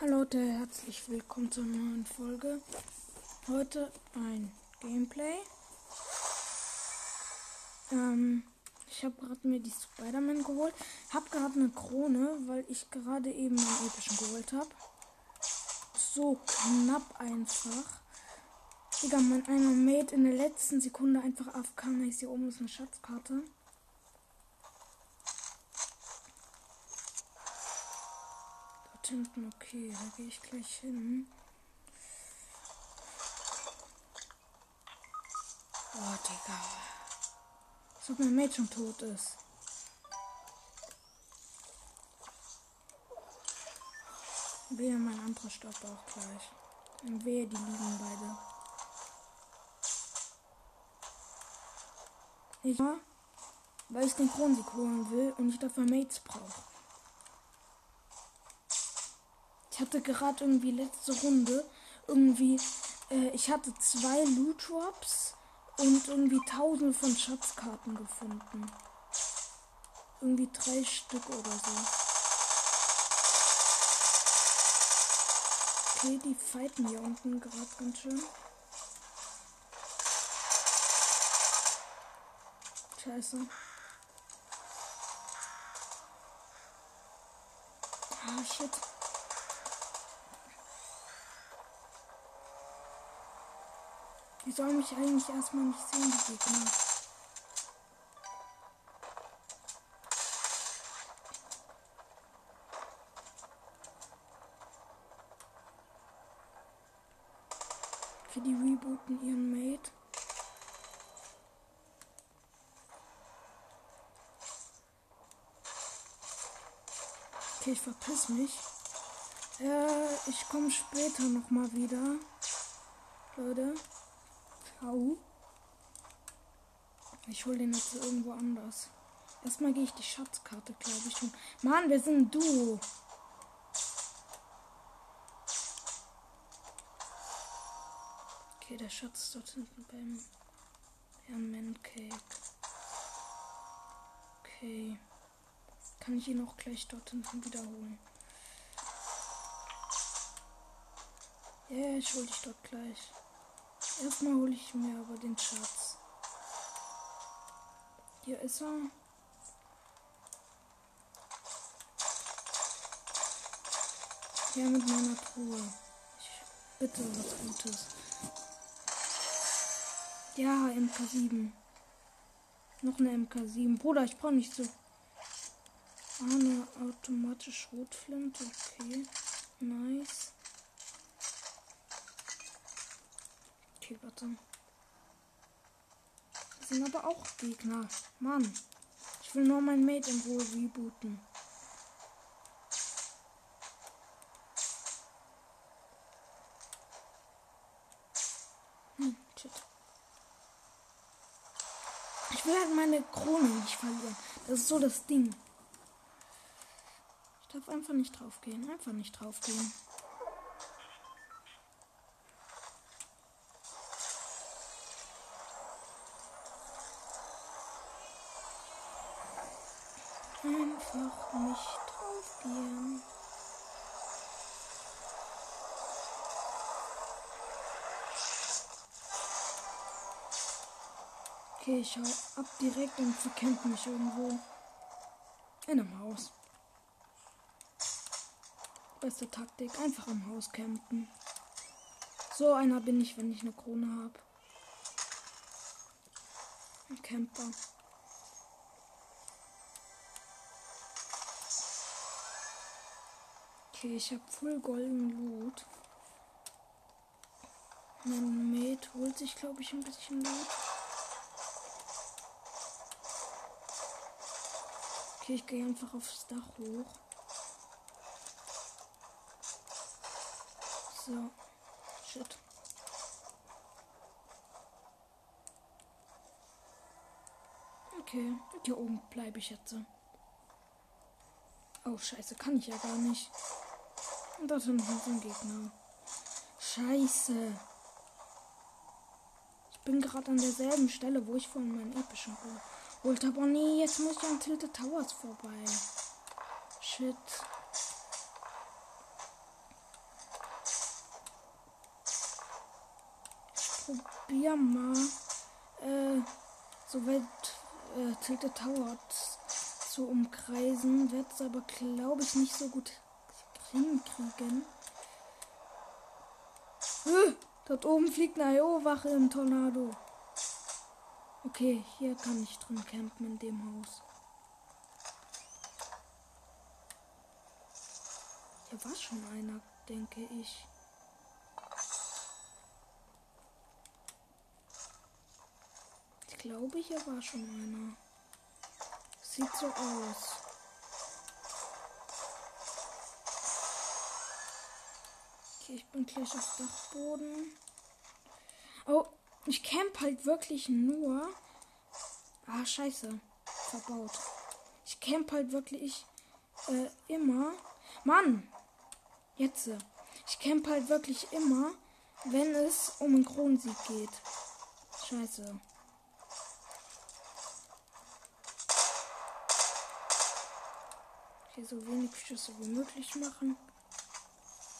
Hallo Leute, herzlich willkommen zur neuen Folge. Heute ein Gameplay. Ähm, ich habe gerade mir die Spider-Man geholt. Hab gerade eine Krone, weil ich gerade eben einen epischen geholt habe. So knapp einfach. Digga, mein einer Mate in der letzten Sekunde einfach AFK. Ich hier oben ist eine Schatzkarte. Hinten, okay, da gehe ich gleich hin. Oh, Digga. Als ob mein schon tot ist. Wehe, mein anderer stirbt auch gleich. Und wehe, die liegen beide. Ich weil ich den Kronsieg holen will und ich dafür Mates brauche. Ich hatte gerade irgendwie letzte Runde irgendwie, äh, ich hatte zwei Loot Drops und irgendwie tausende von Schatzkarten gefunden. Irgendwie drei Stück oder so. Okay, die fighten hier unten gerade ganz schön. Scheiße. Ah, shit. Die sollen mich eigentlich erstmal nicht sehen, die Gegner. Okay, die rebooten ihren Mate. Okay, ich verpiss mich. Äh, ich komme später nochmal wieder. Leute. Ciao. Ich hole den jetzt irgendwo anders. Erstmal gehe ich die Schatzkarte, glaube ich. Mann, wir sind du. Okay, der Schatz ist dort hinten beim Herrn Mancake. Okay. Kann ich ihn auch gleich dort hinten wiederholen. Ja, yeah, ich hole dich dort gleich. Erstmal hole ich mir aber den Schatz. Hier ist er. Ja, mit meiner Truhe. Ich bitte was Gutes. Ja, MK7. Noch eine MK7. Bruder, ich brauche nicht so. Ah, eine automatische Schrotflinte. Okay. Nice. Okay, warte. Das sind aber auch Gegner. Mann. Ich will nur mein Mate in Ruhe rebooten. Hm. Ich will halt meine Krone nicht verlieren. Das ist so das Ding. Ich darf einfach nicht draufgehen. Einfach nicht draufgehen. Einfach nicht draufgehen. Okay, ich hau ab direkt und verkämpfe mich irgendwo. In einem Haus. Beste Taktik, einfach im Haus campen. So einer bin ich, wenn ich eine Krone habe. Ein Camper. Okay, ich habe voll golden Loot. Mein Mate holt sich, glaube ich, ein bisschen Loot. Okay, ich gehe einfach aufs Dach hoch. So. Shit. Okay, hier oben bleibe ich jetzt. Oh, scheiße, kann ich ja gar nicht. Und das sind so ein Gegner. Scheiße. Ich bin gerade an derselben Stelle, wo ich vorhin meinen epischen Ruhe geholt habe. Oh nee, jetzt muss ich an Tilted Towers vorbei. Shit. Ich probier mal, äh, so weit äh, Tilted Towers zu umkreisen. Werde aber, glaube ich, nicht so gut hinkriegen. Äh, dort oben fliegt eine IO-Wache im Tornado. Okay, hier kann ich drin campen in dem Haus. Hier war schon einer, denke ich. Ich glaube, hier war schon einer. Sieht so aus. Ich bin gleich auf Dachboden. Oh, ich camp halt wirklich nur. Ah, scheiße. Verbaut. Ich camp halt wirklich äh, immer. Mann! Jetzt. Ich camp halt wirklich immer, wenn es um einen Kronensieg geht. Scheiße. Hier so wenig Schüsse wie möglich machen.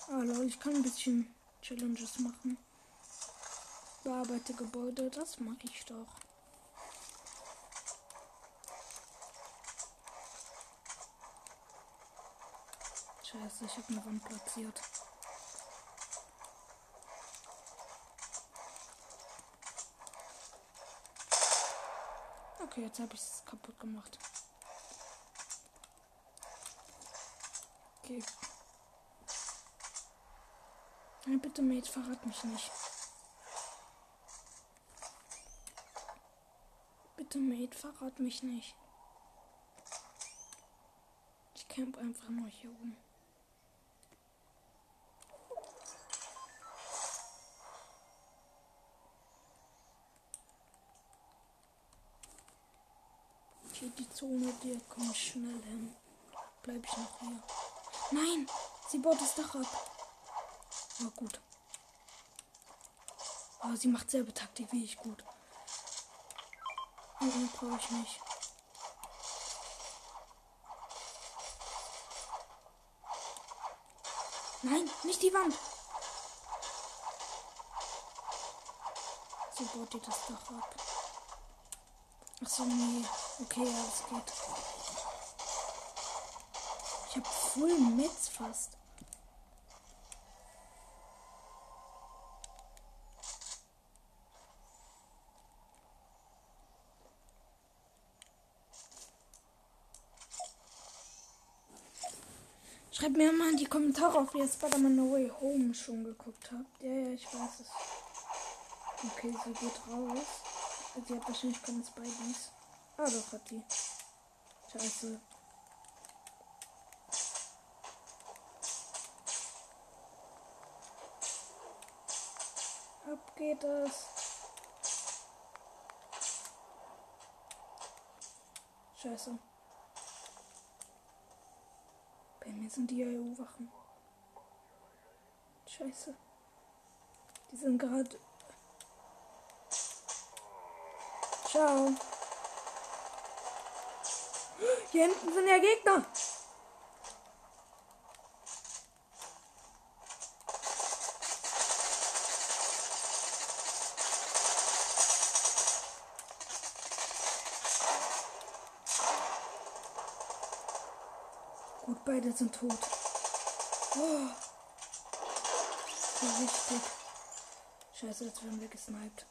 Lol, ich kann ein bisschen Challenges machen. Bearbeite Gebäude, das mag ich doch. Scheiße, ich habe eine Wand platziert. Okay, jetzt habe ich es kaputt gemacht. Okay. Nein, bitte, Mate, verrat mich nicht. Bitte, Mate, verrat mich nicht. Ich camp einfach nur hier oben. Okay, die Zone, die kommt schnell hin. Bleib ich noch hier. Nein! Sie baut das Dach ab. Oh, gut. Oh, sie macht selbe Taktik wie ich gut. Nee, brauche ich nicht. Nein, nicht die Wand. So baut ihr das Dach ab. Achso, nee. Okay, ja, es geht. Ich hab Full Metz fast. Schreibt mir mal in die Kommentare, ob ihr Spider-Man No Way Home schon geguckt habt. Ja, ja, ich weiß es. Okay, sie geht raus. Sie hat wahrscheinlich keine Spideys. Ah, doch, hat die. Scheiße. Ab geht es. Scheiße. Bei mir sind die IO-Wachen. Scheiße. Die sind gerade. Ciao. Hier hinten sind ja Gegner. Sind tot. Oh. So richtig. Scheiße, jetzt werden wir gesniped.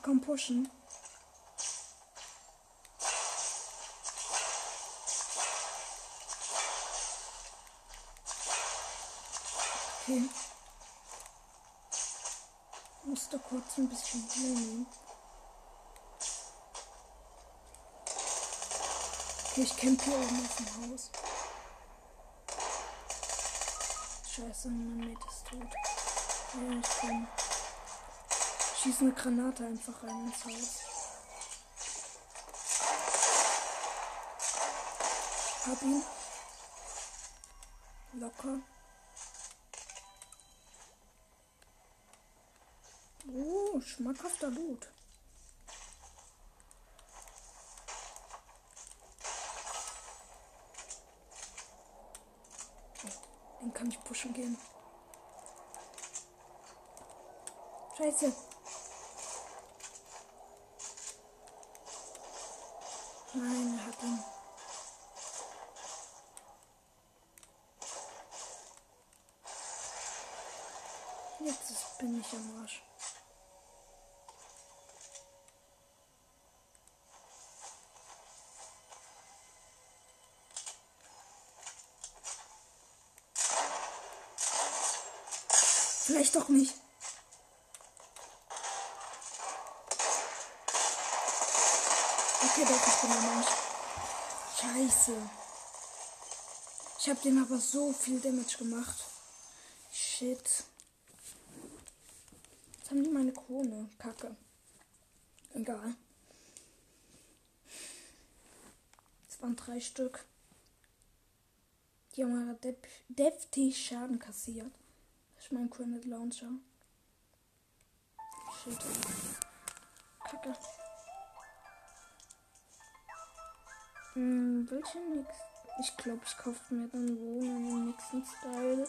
Kommen pushen. Okay. Kurz ein bisschen nehmen. Okay, ich camp hier oben auf dem Haus. Scheiße, mein Mate ist tot. Ja, ich komm. Schieß eine Granate einfach rein ins Haus. Hab ihn. Locker. Oh, schmackhafter Loot. Den kann ich pushen gehen. Scheiße. Nein, er hat ihn. Jetzt bin ich am Arsch. Vielleicht doch nicht. Okay, doch, ich bin ein Mensch. Scheiße. Ich habe dem aber so viel Damage gemacht. Shit. Jetzt haben die meine Krone. Kacke. Egal. Es waren drei Stück. Die haben deftig Schaden kassiert. Mein Granite Launcher. Shit. Kacke. Hm, welche nix? Ich glaube, ich kaufe mir dann Wohnen im nächsten Style.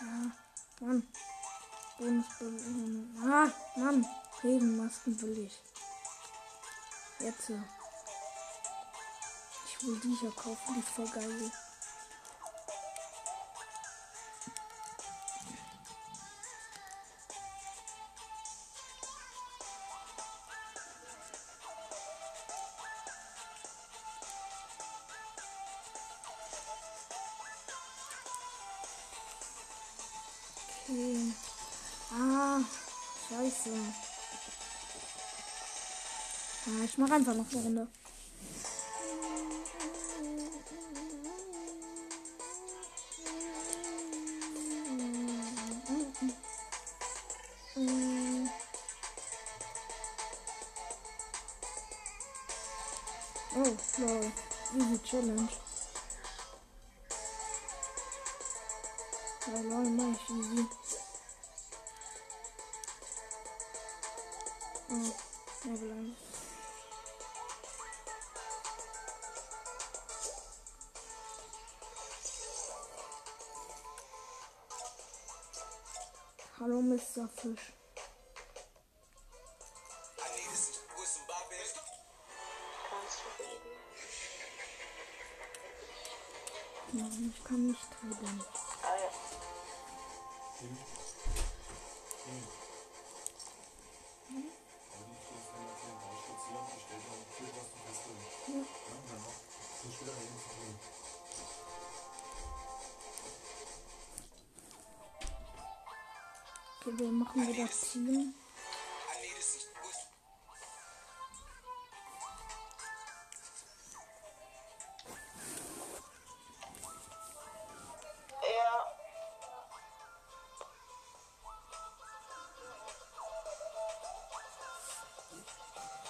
Ah, Mann. Bonusbelohnung. Ah, Mann. Regenmasken will ich. Jetzt. Ich will die hier kaufen, die ist voll geil. Ah, scheiße. Ah, ich mache einfach noch eine Runde. gelando.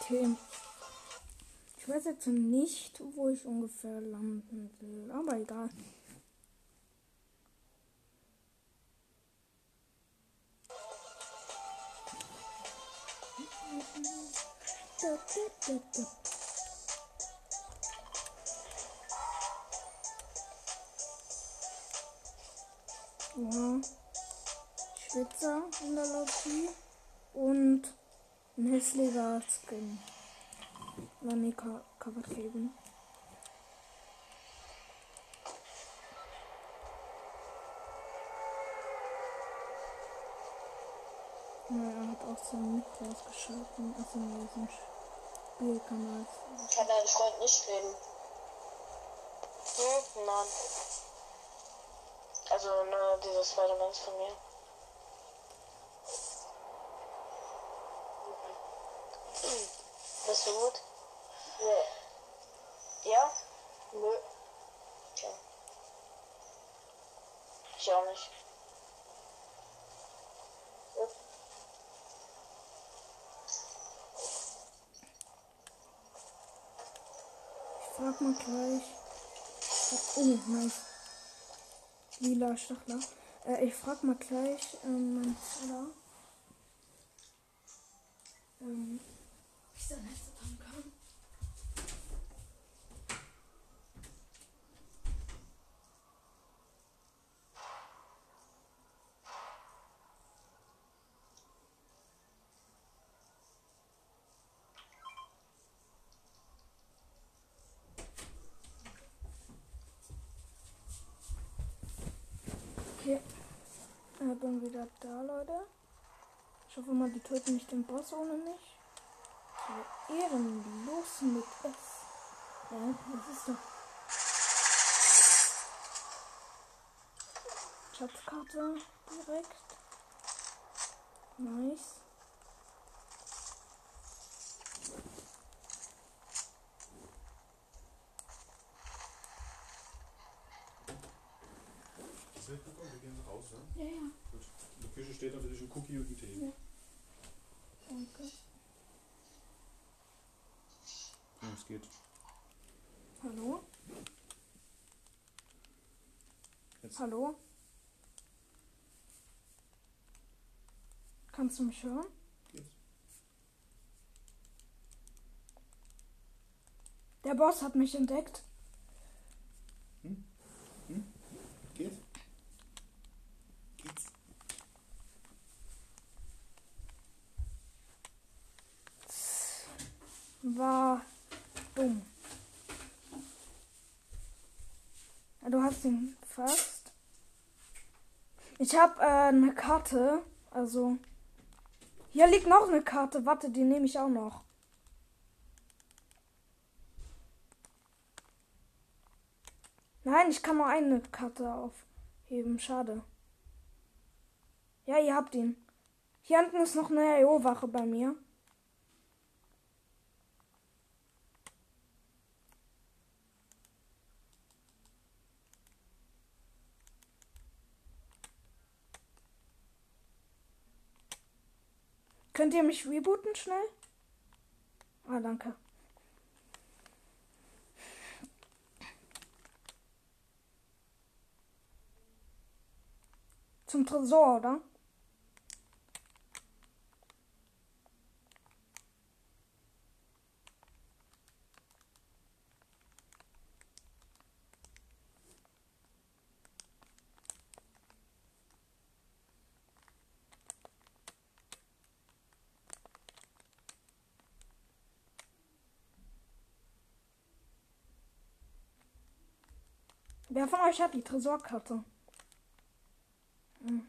Okay. Ich weiß jetzt nicht, wo ich ungefähr landen will, aber egal. Er hat auch so einen Mitglied geschalten, also in diesem Spielkanal. Kann dein Freund nicht reden? Hm? Nein. Also, ne, dieses Spider-Man von mir. Bist du gut? Ja. Ja? Nö. Okay. Ich auch nicht. Ja. Ich frag mal gleich. Oh, nice. Lila Stachler. Äh, ich frag mal gleich ähm, meinen Vater. Ähm, ich Headset haben kann. Okay. Äh, bin wieder da, Leute. Ich hoffe mal, die töten nicht den Boss ohne mich. So ehrenlos mit S. Ja, das ist doch. Schatzkarte direkt. Nice. Seltgucker, wir gehen raus, ja? Ja, ja. Gut. Küche steht natürlich ein Cookie und ein Tee. Ja. Danke. Ja, es geht. Hallo? Jetzt. Hallo? Kannst du mich hören? Geht's? Der Boss hat mich entdeckt. Geht's? Geht's? War dumm. Ja, Du hast ihn fast. Ich habe äh, eine Karte. Also. Hier liegt noch eine Karte. Warte, die nehme ich auch noch. Nein, ich kann nur eine Karte aufheben. Schade. Ja, ihr habt ihn. Hier hinten ist noch eine RO-Wache bei mir. Könnt ihr mich rebooten schnell? Ah, danke. Zum Tresor, oder? Wer von euch hat die Tresorkarte? Hm.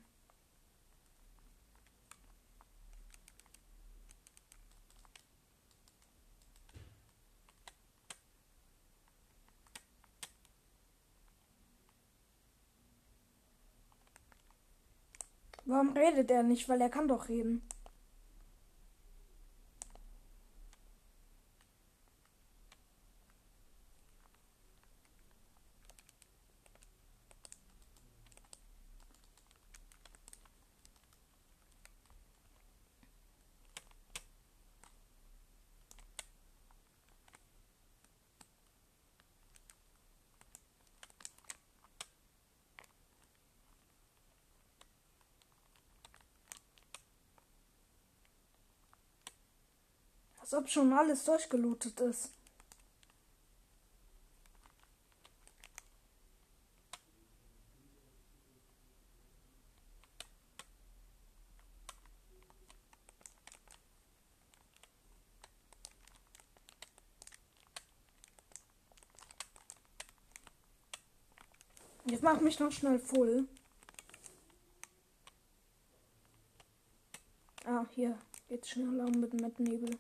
Warum redet er nicht? Weil er kann doch reden. Ob schon alles durchgelootet ist. Jetzt mach mich noch schnell voll. Ah, hier geht's schneller mit, mit Nebel.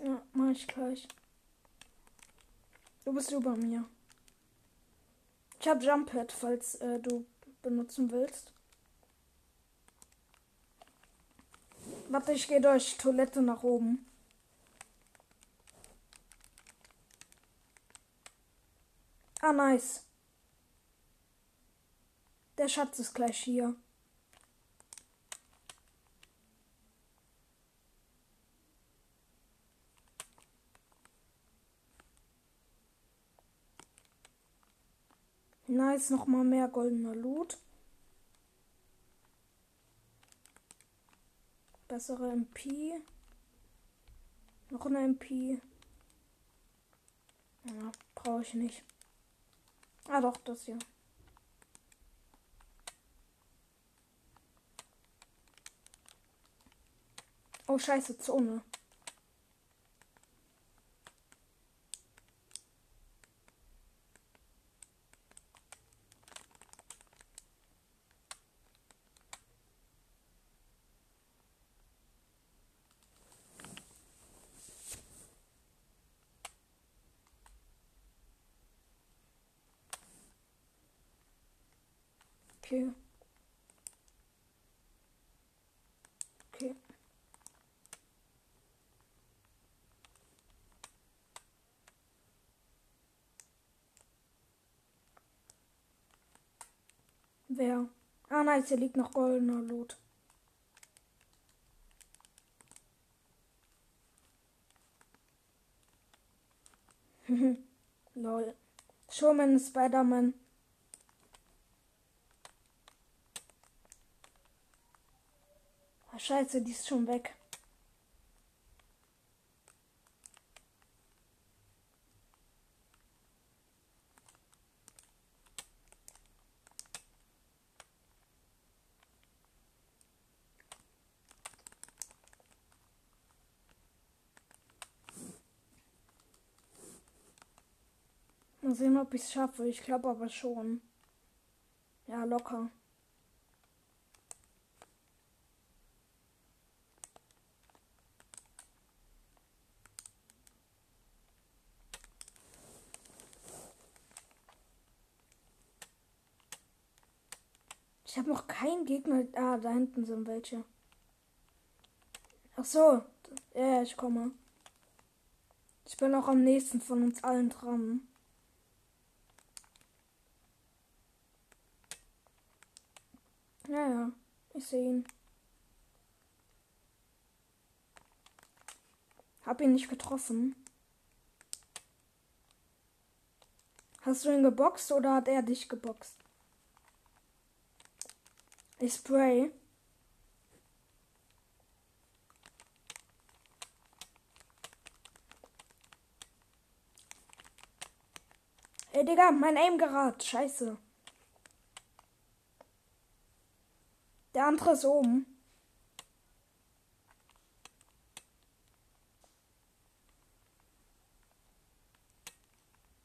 Ja, mach ich gleich. Du bist über mir. Ich hab Jump Pad, falls äh, du benutzen willst. Warte, ich gehe durch Toilette nach oben. Ah, nice. Der Schatz ist gleich hier. Nice, nochmal mehr goldener Loot. Bessere MP. Noch eine MP. Ja, brauche ich nicht. Ah doch, das hier. Oh, scheiße, Zone. Okay. Okay. Wer? Ah, nice, hier liegt noch goldener Lot. Lol. Showman Spider-Man. Ah, scheiße, die ist schon weg. Mal sehen, ob ich es schaffe. Ich glaube aber schon. Ja, locker. Ich habe noch keinen Gegner. Ah, da hinten sind welche. Ach so. Ja, ich komme. Ich bin auch am nächsten von uns allen dran. Ja, ja. Ich sehe ihn. Hab ihn nicht getroffen. Hast du ihn geboxt oder hat er dich geboxt? Ich spray. Ey, Digga, mein Aim gerad. Scheiße. Der andere ist oben.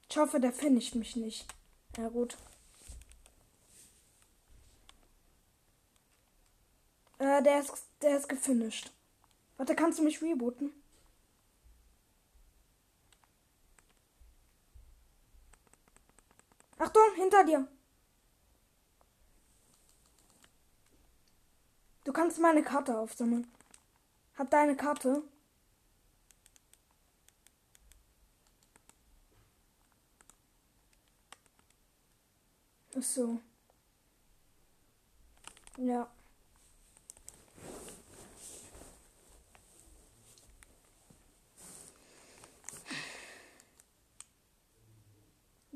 Ich hoffe, der finisht mich nicht. Ja, gut. Äh, der ist, der ist gefinisht. Warte, kannst du mich rebooten? Achtung, hinter dir. Du kannst meine Karte aufsammeln. Hab deine Karte. Ach so. Ja.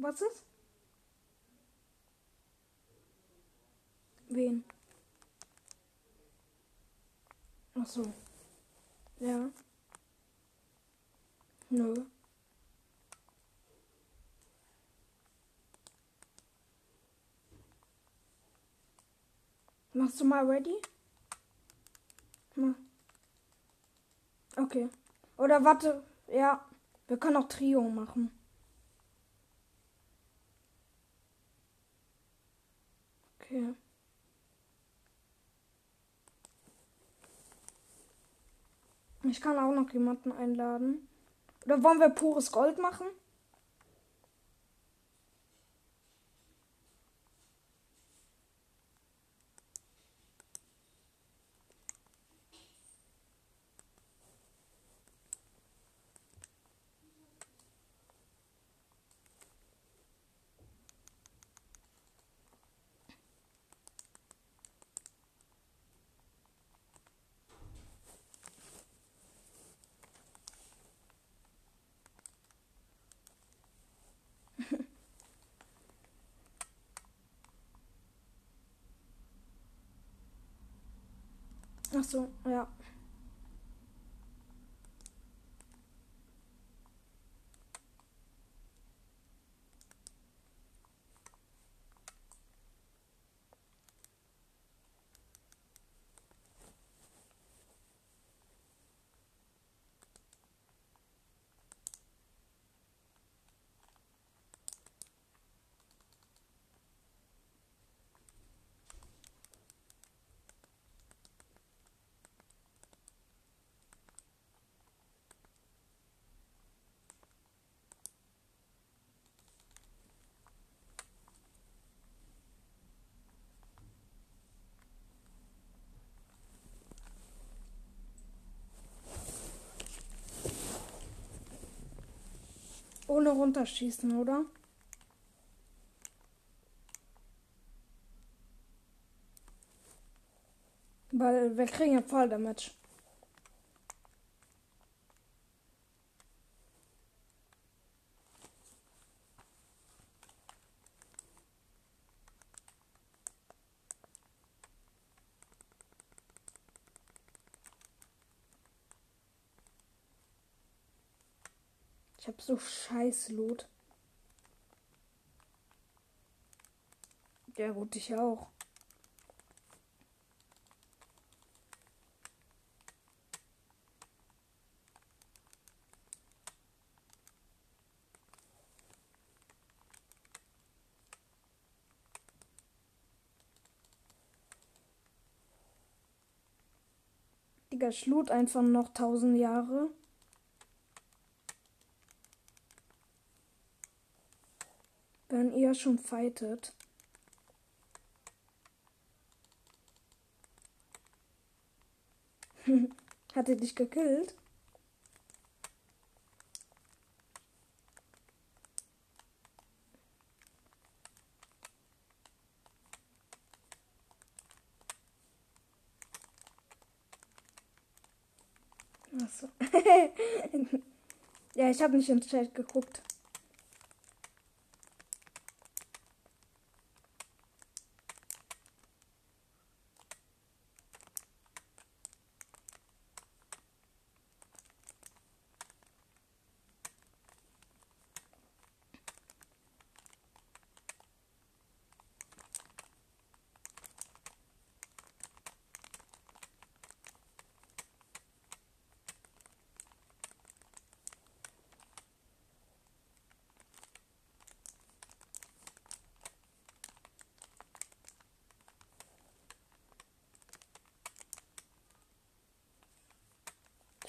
Was ist? Wen? Ach so. Ja. Nö. Machst du mal ready? Okay. Oder warte. Ja. Wir können auch Trio machen. Okay. Ich kann auch noch jemanden einladen. Oder wollen wir pures Gold machen? Ach so, ja. Runterschießen, oder? Weil wir kriegen ja voll Damage. Ich hab so scheiß Lot. Ja gut, ich auch. Digga, schlut einfach noch tausend Jahre. Ihr schon fightet. Hat er dich gekillt? Achso. ja, ich habe nicht ins Chat geguckt.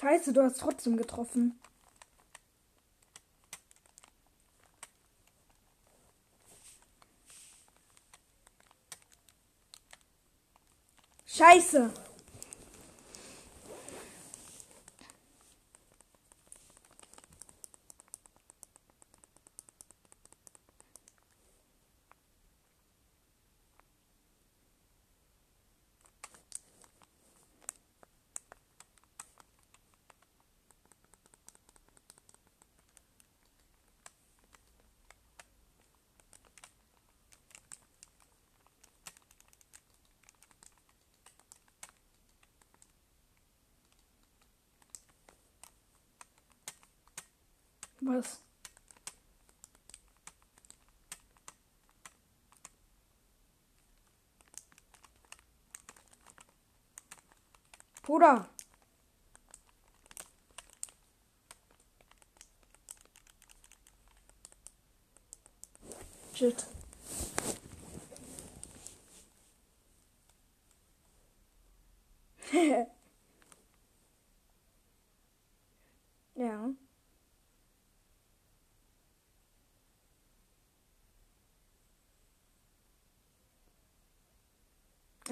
Scheiße, du hast trotzdem getroffen. Scheiße. Was? Bruder. Shit. ja.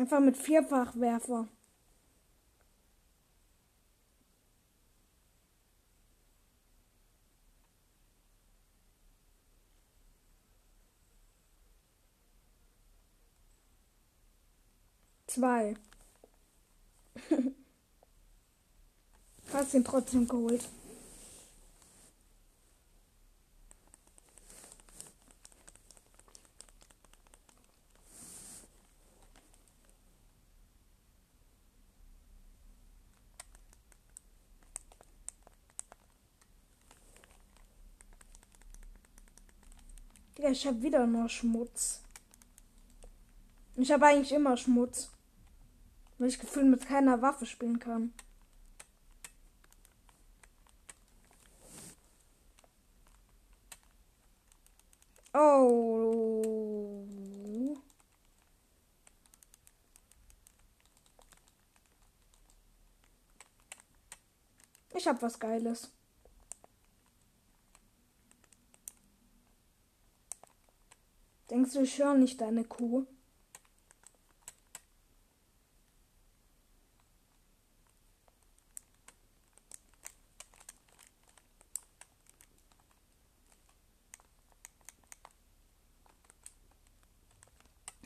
Einfach mit Vierfachwerfer. Zwei. Hast ihn trotzdem geholt. Digga, ich hab wieder nur Schmutz. Ich habe eigentlich immer Schmutz. Weil ich gefühlt mit keiner Waffe spielen kann. Oh. Ich hab was Geiles. Denkst du, ich höre nicht deine Kuh?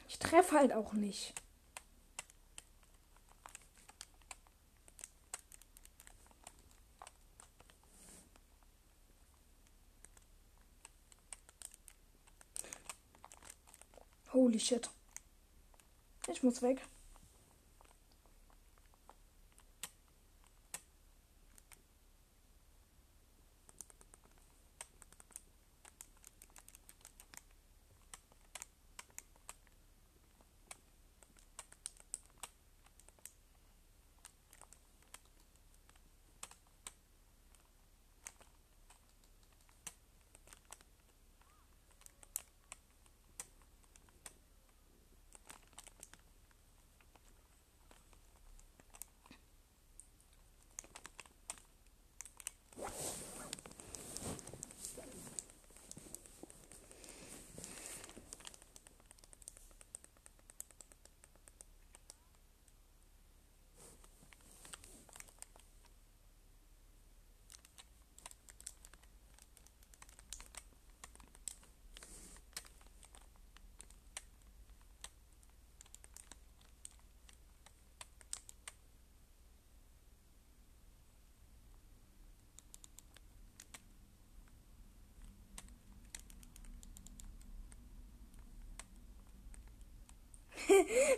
Ich treffe halt auch nicht. Holy shit. Ich muss weg.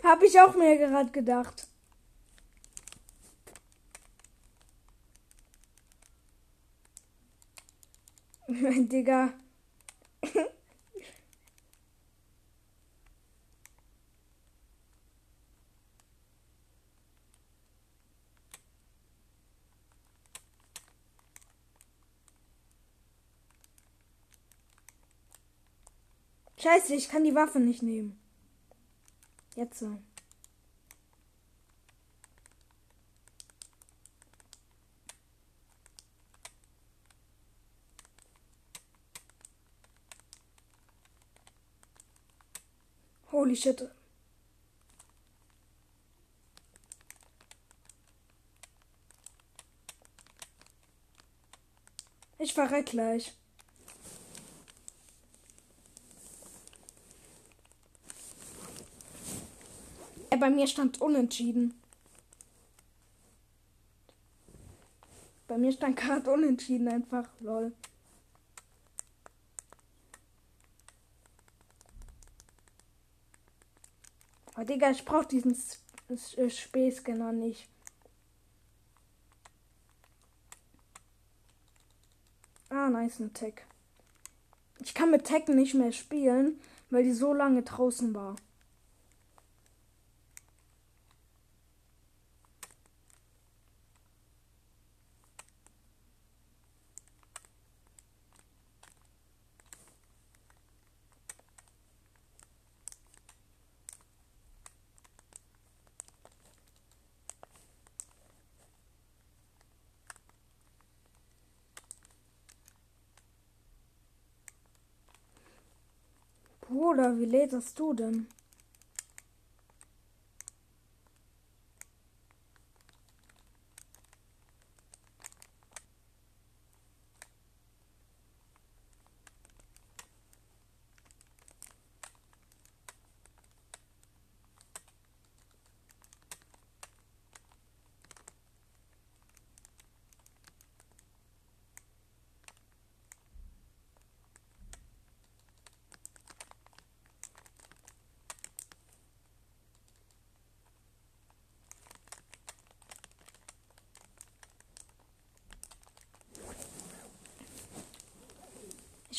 Habe ich auch mir gerade gedacht. Digga. Scheiße, ich kann die Waffe nicht nehmen. Jetzt so. Holy shit. Ich verreck gleich. Bei mir stand unentschieden. Bei mir stand gerade unentschieden einfach. Lol. Aber Digga, ich brauch diesen Späßscanner nicht. Ah, nice, ein Tech. Ich kann mit Tech nicht mehr spielen, weil die so lange draußen war. Bruder, wie lädst du denn?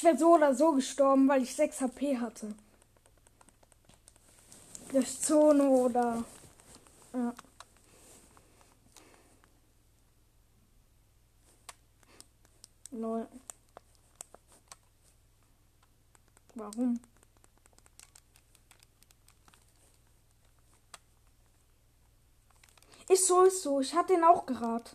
Wäre so oder so gestorben, weil ich 6 HP hatte. Durch Zone oder. Ja. Lol. Warum? Ist so, ist so. Ich hatte ihn auch gerade.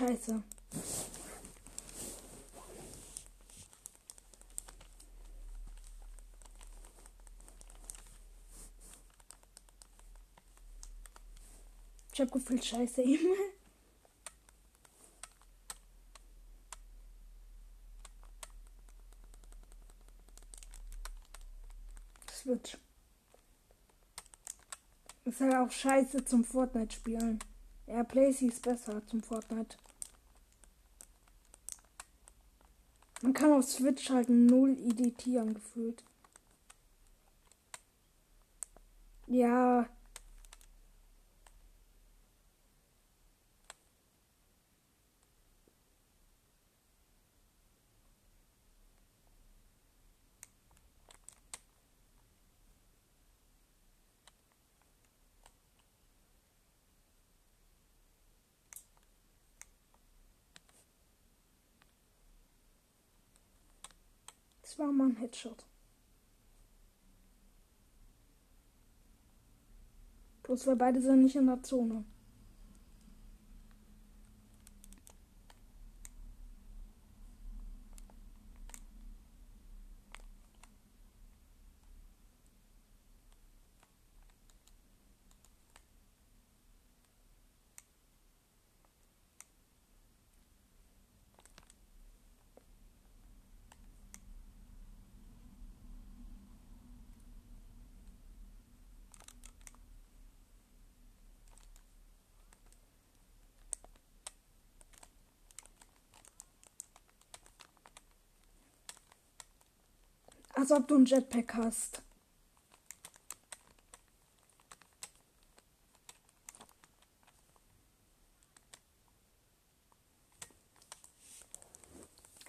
Scheiße. Ich hab gefühlt Scheiße eben. Switch. Ist halt auch scheiße zum Fortnite spielen. Ja, Playsee ist besser zum Fortnite. Man kann auf Switch halt null editieren gefühlt. Ja. War mal ein Headshot. Bloß weil beide sind nicht in der Zone. Als ob du ein Jetpack hast.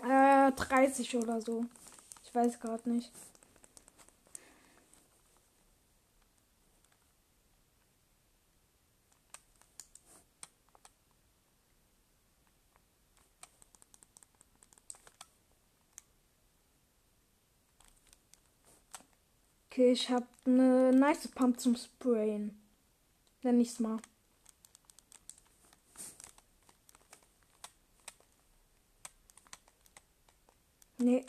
Äh, 30 oder so. Ich weiß gerade nicht. Okay, ich habe eine nice Pump zum Sprayen. Nenn ich's mal. Nee.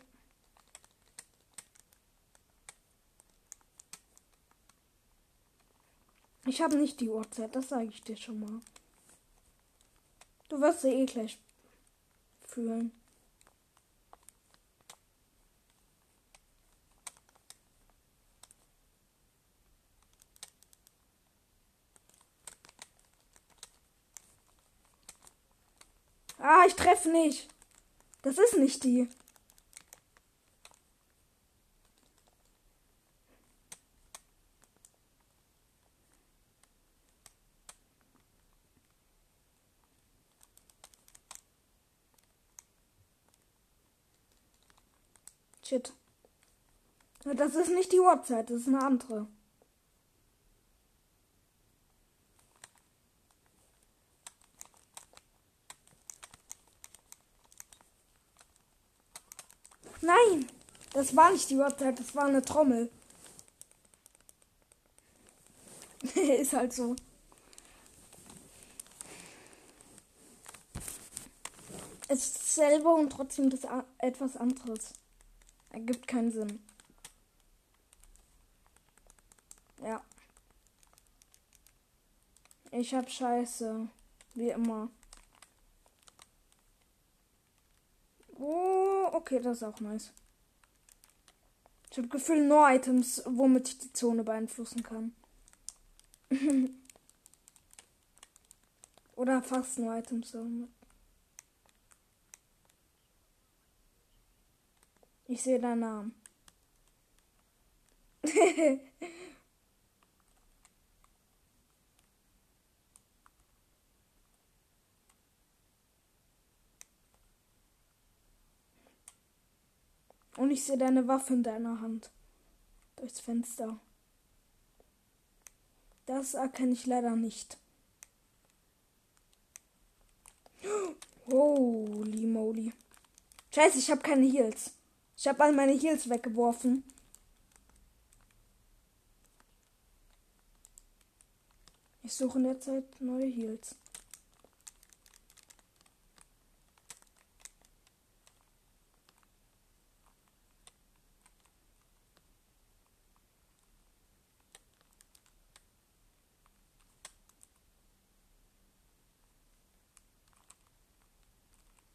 Ich habe nicht die Uhrzeit, das sage ich dir schon mal. Du wirst sie eh gleich fühlen. Treffe nicht. Das ist nicht die. Shit. Das ist nicht die Uhrzeit, das ist eine andere. Nein, das war nicht die Uhrzeit, das war eine Trommel. ist halt so. Es ist selber und trotzdem das etwas anderes. Ergibt keinen Sinn. Ja. Ich hab Scheiße. Wie immer. Oh, okay, das ist auch nice. Ich habe Gefühl, nur Items, womit ich die Zone beeinflussen kann. Oder fast nur Items. Ich sehe deinen Namen. Und ich sehe deine Waffe in deiner Hand. Durchs Fenster. Das erkenne ich leider nicht. Holy moly. Scheiße, ich habe keine Heals. Ich habe all meine Heals weggeworfen. Ich suche in der Zeit neue Heals.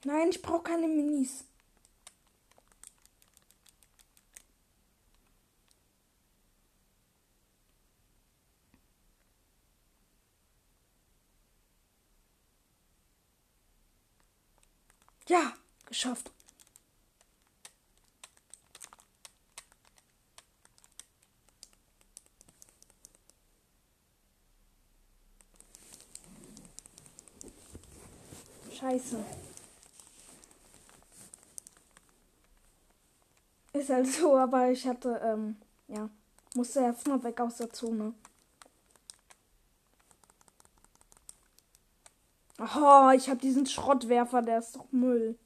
Nein, ich brauche keine Minis. Ja, geschafft. Scheiße. Ist halt so, aber ich hatte, ähm, ja, musste jetzt mal weg aus der Zone. Oh, ich habe diesen Schrottwerfer, der ist doch Müll.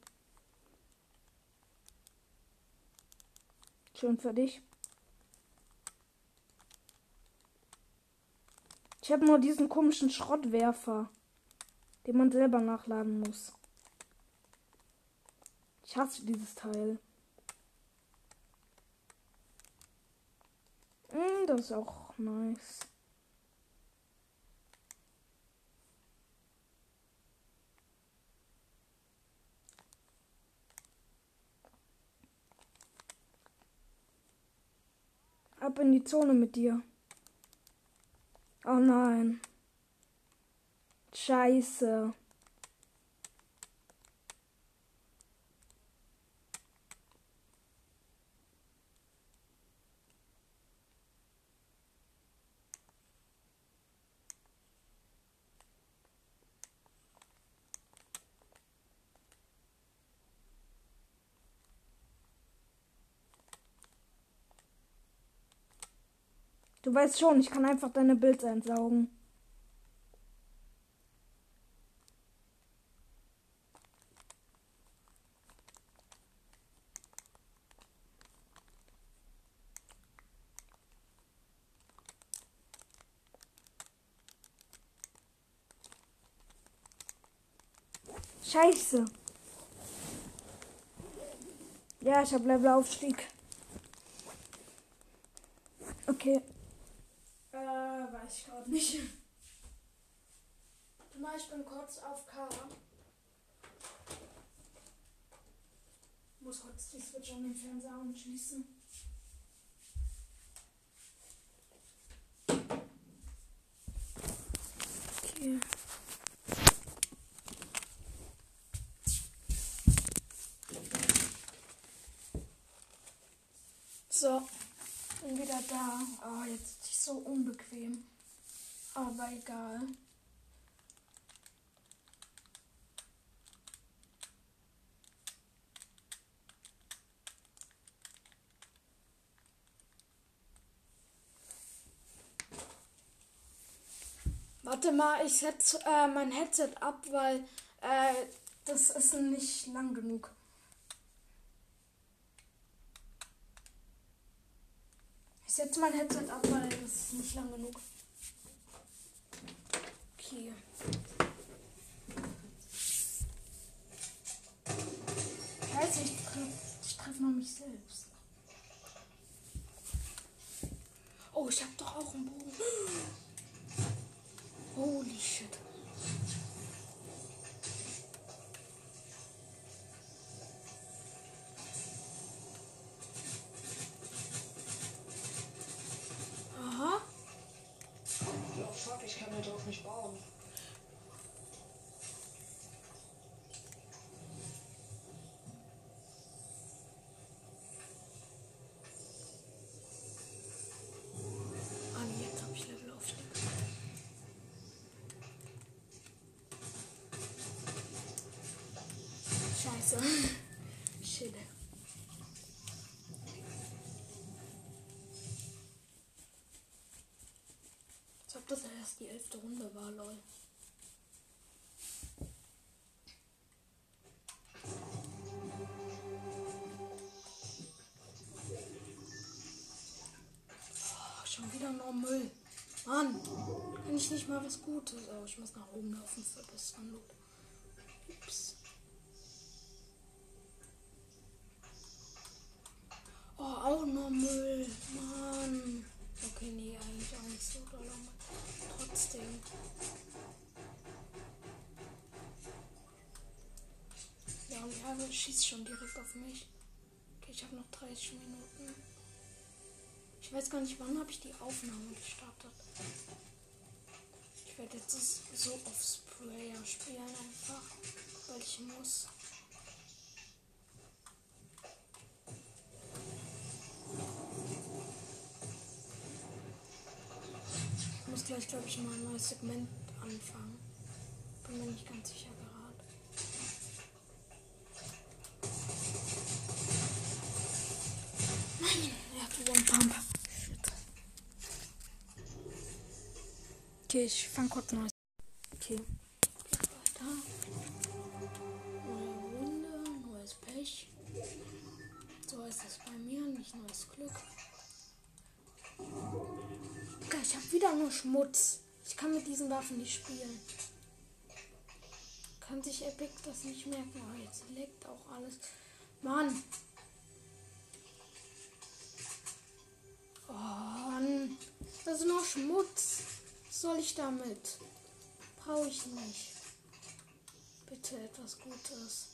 Schön für dich. Ich habe nur diesen komischen Schrottwerfer, den man selber nachladen muss. Ich hasse dieses Teil. Das ist auch nice. Ab in die Zone mit dir. Oh nein. Scheiße. Du weißt schon, ich kann einfach deine Bilder entsaugen. Scheiße. Ja, ich habe Levelaufstieg. Okay. Weiß ich gerade nicht. Mal, ich bin kurz auf K. Muss kurz die Switch an den Fernseher anschließen. Okay. So, bin wieder da. Oh, jetzt so unbequem. Aber egal. Warte mal, ich setze äh, mein Headset ab, weil äh, das ist nicht lang genug. Ich setze mein Headset ab, weil das ist nicht lang genug. Okay. Scheiße, ich treffe treff mal mich selbst. Oh, ich habe doch auch einen Bogen. Holy shit. Scheiße. Shit. Als ob das erst die elfte Runde war, lol. Oh, schon wieder nur Müll. Mann, kann ich nicht mal was Gutes. Oh, ich muss nach oben laufen für das Unload. Schießt schon direkt auf mich. Okay, ich habe noch 30 Minuten. Ich weiß gar nicht, wann habe ich die Aufnahme gestartet. Ich werde jetzt so auf Sprayer spielen einfach, weil ich muss. Ich muss gleich, glaube ich, mal ein neues Segment anfangen. Bin mir nicht ganz sicher Pump. Shit. Okay, ich fang kurz neues. Okay. Neue Runde, neues Pech. So ist es bei mir, nicht neues Glück. Okay, ich habe wieder nur Schmutz. Ich kann mit diesen Waffen nicht spielen. Kann sich Epic das nicht merken? Oh, jetzt leckt auch alles. Mann. Oh. Das ist nur Schmutz. Was soll ich damit? Brauche ich nicht. Bitte etwas Gutes.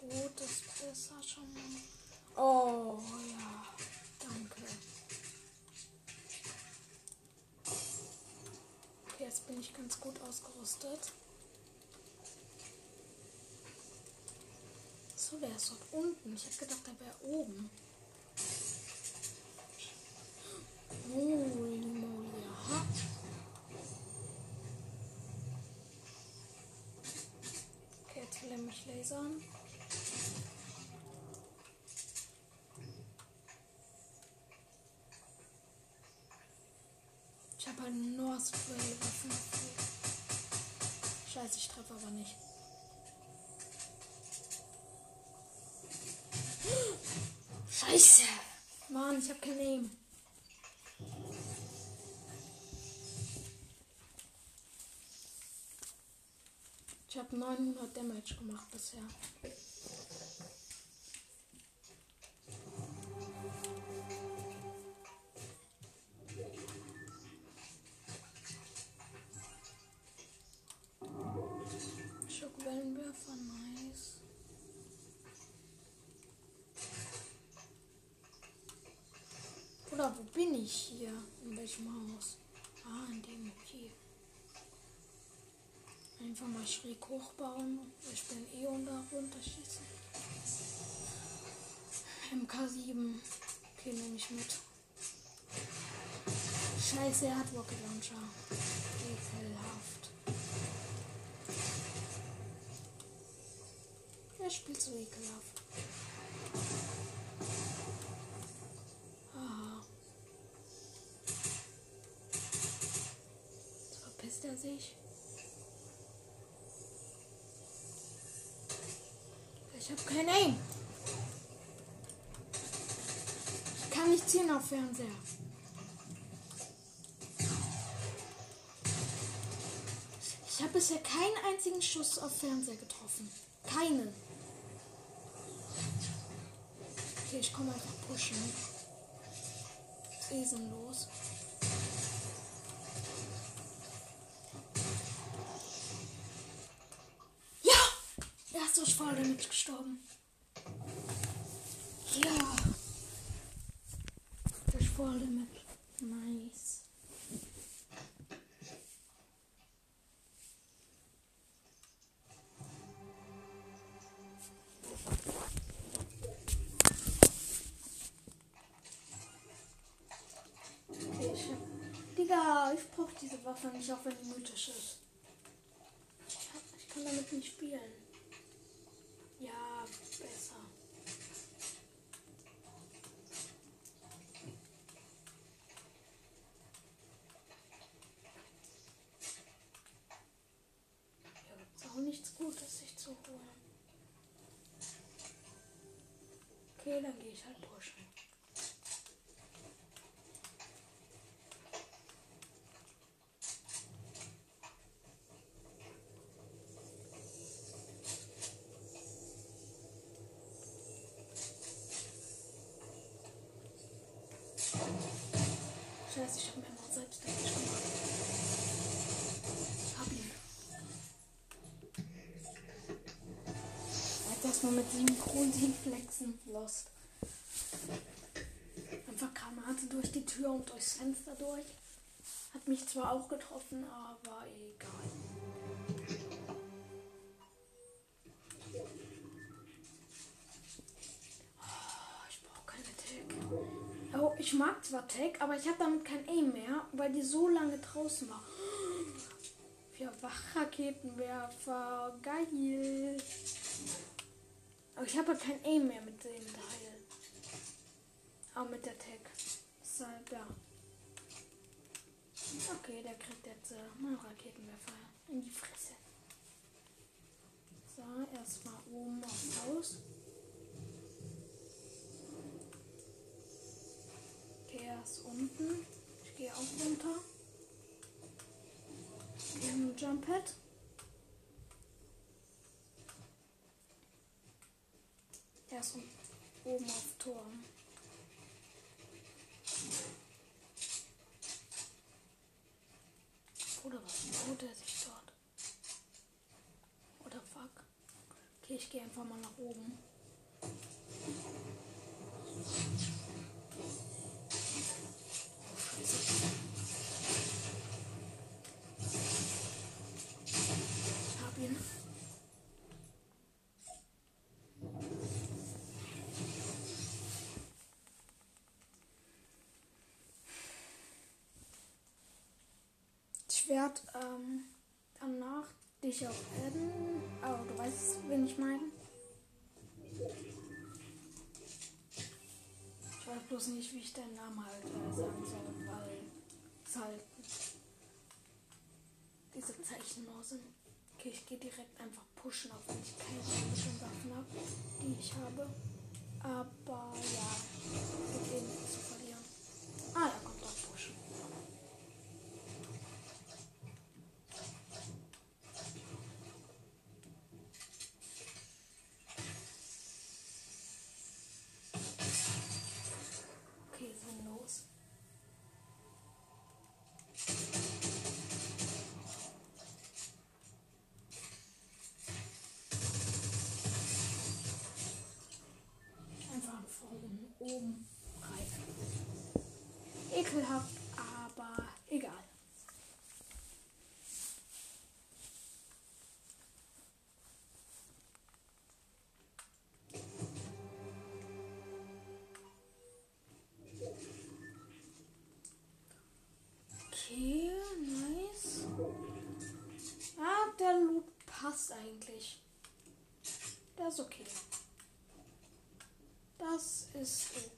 Gutes besser schon. Oh ja. Danke. Okay, jetzt bin ich ganz gut ausgerüstet. So, der ist dort unten. Ich hätte gedacht, der wäre oben. Holy moly. Okay, jetzt mich lasern. Ich habe halt nur Spray-Waffen. Scheiße, ich treffe aber nicht. Scheiße! Mann, ich habe kein Aim. Ich habe 900 Damage gemacht bisher. Schockwellenwerfer, nice. Oder wo bin ich hier? In welchem Haus? Ah, in dem hier. Einfach mal schräg hochbauen. Ich bin eh unter runterschießen. MK7. Okay, nehme ich mit. Scheiße, er hat Rocket Launcher. Ekelhaft. Er spielt so ekelhaft. Ah. Jetzt verpisst er sich. Ich habe kein Aim. Ich kann nicht ziehen auf Fernseher. Ich habe bisher keinen einzigen Schuss auf Fernseher getroffen. Keinen. Okay, ich komme einfach pushen. Riesenlos. Ja! Er ist durch Fall damit gestorben. Ja. Durch Fall damit. Nice. Digga, ich brauch diese Waffe nicht, auch wenn die mythisch ist. Ich kann damit nicht spielen. Ja, besser. Hier gibt's auch nichts Gutes, sich zu holen. Okay, dann gehe ich und durchs Fenster durch. Hat mich zwar auch getroffen, aber egal. Oh, ich brauche keine Tag. Oh, ich mag zwar Tag, aber ich habe damit kein Aim mehr, weil die so lange draußen war. Vier Wachraketenwerfer. Geil. Aber ich habe halt kein Aim mehr mit dem Teil. Auch mit der Tag. Deshalb, ja. Okay, der kriegt jetzt äh, meinen Raketenwerfer in die Fresse. So, erstmal oben aufs Haus. Okay, er ist unten. Ich gehe auch runter. Wir haben ein Jump Pad. Er ist oben auf Turm. Oder was baut er sich dort? Oder fuck? Okay, ich gehe einfach mal nach oben. Hab ihn. Ich werde ähm, danach dich auch adden. Aber du weißt, wen ich meine. Ich weiß bloß nicht, wie ich deinen Namen halt äh, sagen soll, weil es halt diese Zeichen nur sind. Okay, ich gehe direkt einfach pushen, auch wenn ich keine Waffen habe, die ich habe. Aber ja, mit denen nicht Ekelhaft, aber egal. Okay, nice. Ah, der Loot passt eigentlich. Das ist okay. Das ist okay.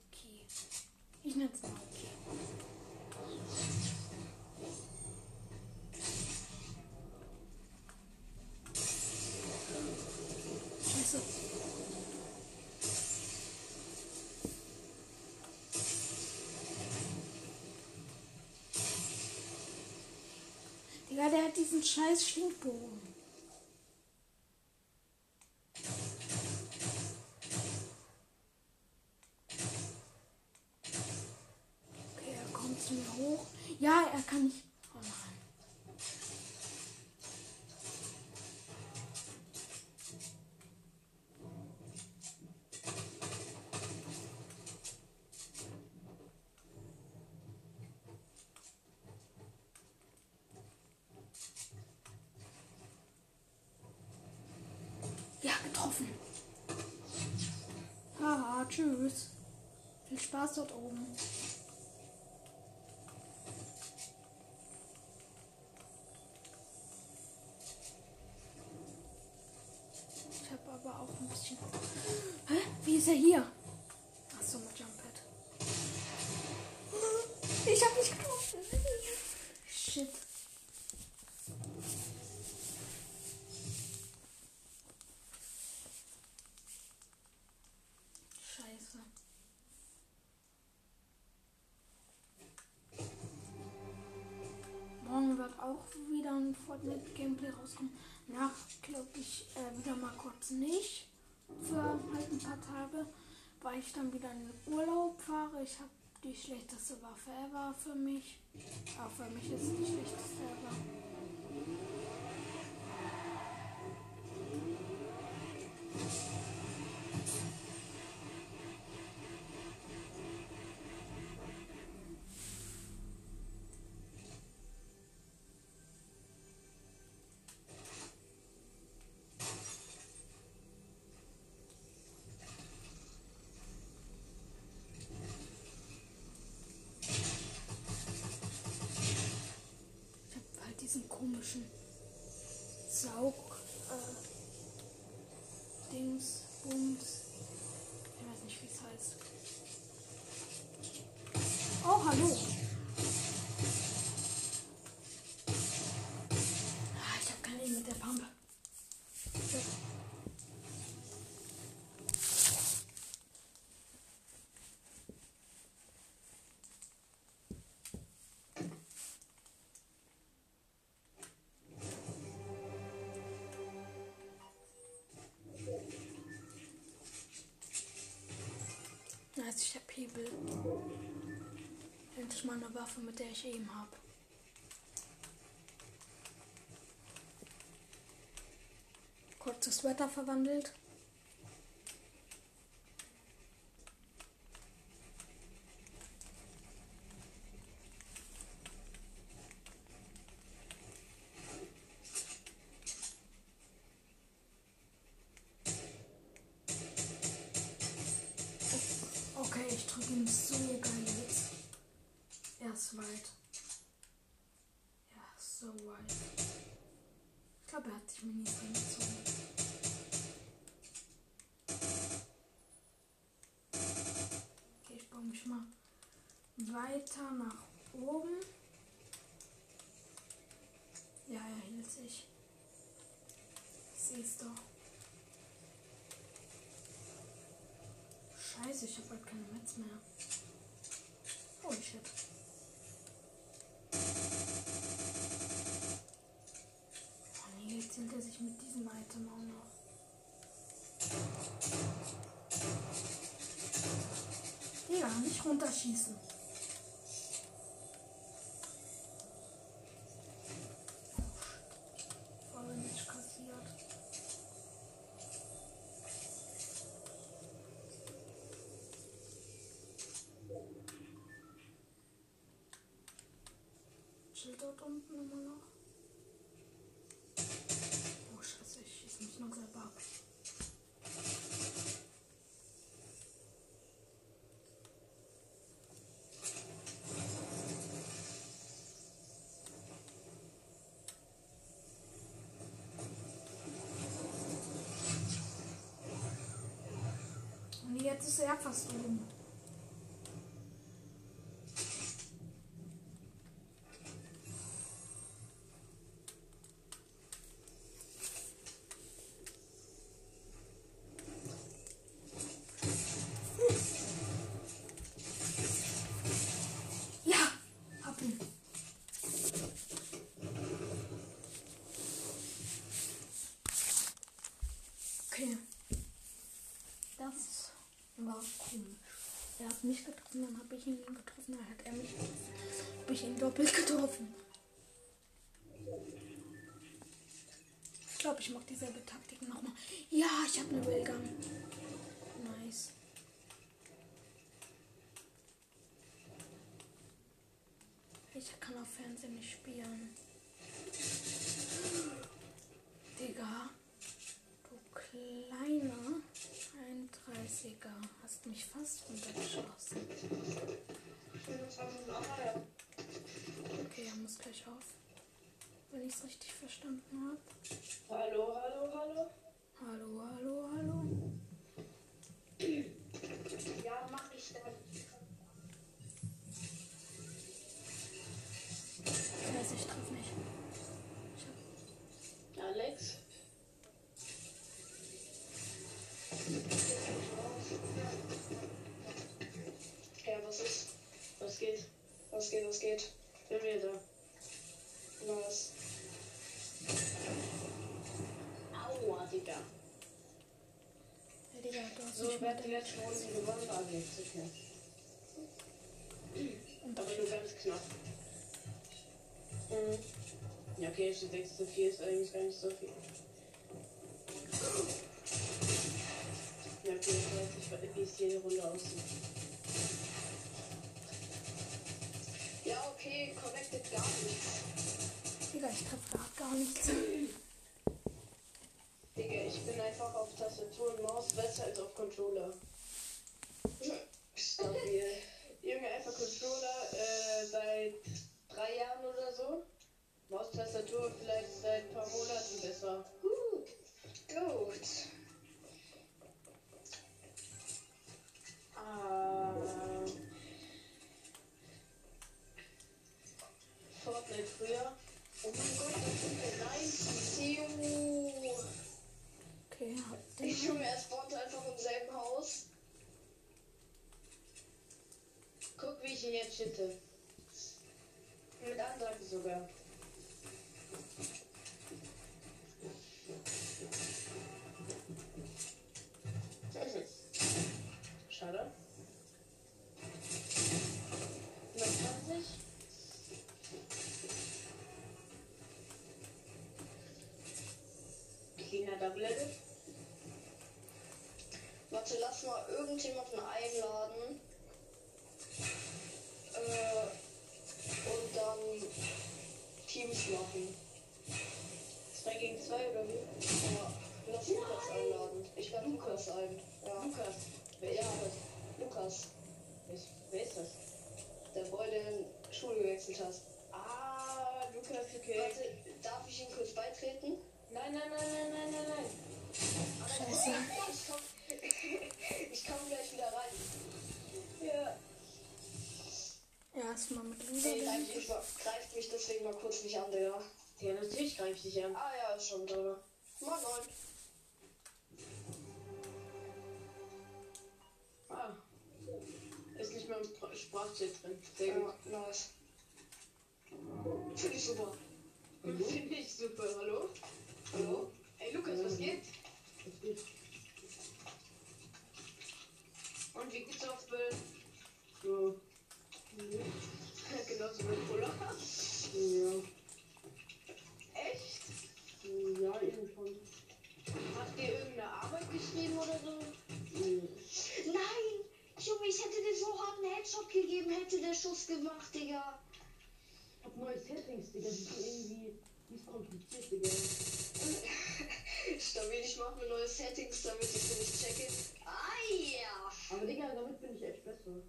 Ich nenne es okay. Scheiße. Digga, der hat diesen scheiß Stinkbogen. Dort oben. Ich habe aber auch ein bisschen. Hä? Wie ist er hier? Rauskommen. Nach, glaube ich, äh, wieder mal kurz nicht. Für halt ein paar Tage, weil ich dann wieder in den Urlaub fahre. Ich habe die schlechteste Waffe ever für mich. Auch für mich ist die schlechteste ever. Komischen Saug. Äh, Dings, Bums. Ich weiß nicht, wie es heißt. Oh, hallo. Nice, ich hab Hebel. Endlich mal eine Waffe, mit der ich eben habe. Kurz das Wetter verwandelt. Weiter nach oben. Ja, er hielt sich. Siehst du. Scheiße, ich habe bald keine Metz mehr. Oh shit. Oh nee, jetzt hielt er sich mit diesem Item auch noch. Digga, nicht runterschießen. Voll nicht kassiert. Chill dort unten immer noch. Oh scheiße, ich schieße mich noch selber ab. Und jetzt ist er fast oben. Ja, hab ihn. Okay. Das war komisch. Er hat mich getroffen, dann habe ich ihn getroffen, dann hat er mich. Habe ich ihn doppelt getroffen. Ich glaube, ich mag dieselbe Taktik nochmal. Ja, ich habe eine Railgun. Nice. Ich kann auf Fernsehen nicht spielen. Es richtig verstanden habe. so, ich in der letzten Runde gewonnen, waren Und mehr. Aber nur ganz knapp. Mhm. Ja, okay, 6 zu 4 ist eigentlich gar nicht so viel. Ja, okay, ich weiß nicht, wie es jede Runde aussieht. Ja, okay, connected gar nichts. Digga, ich treffe gar nichts. als auf Level. Warte, lass mal irgendjemanden ein.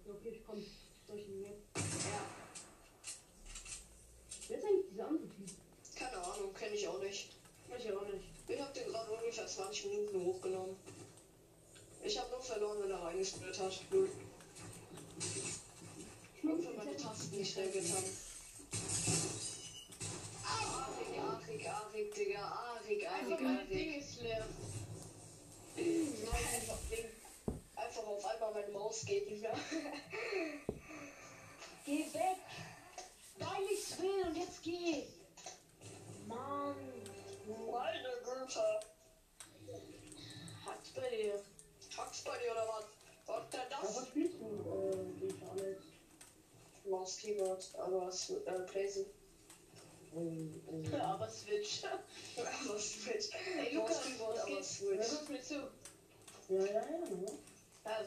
eu vejo como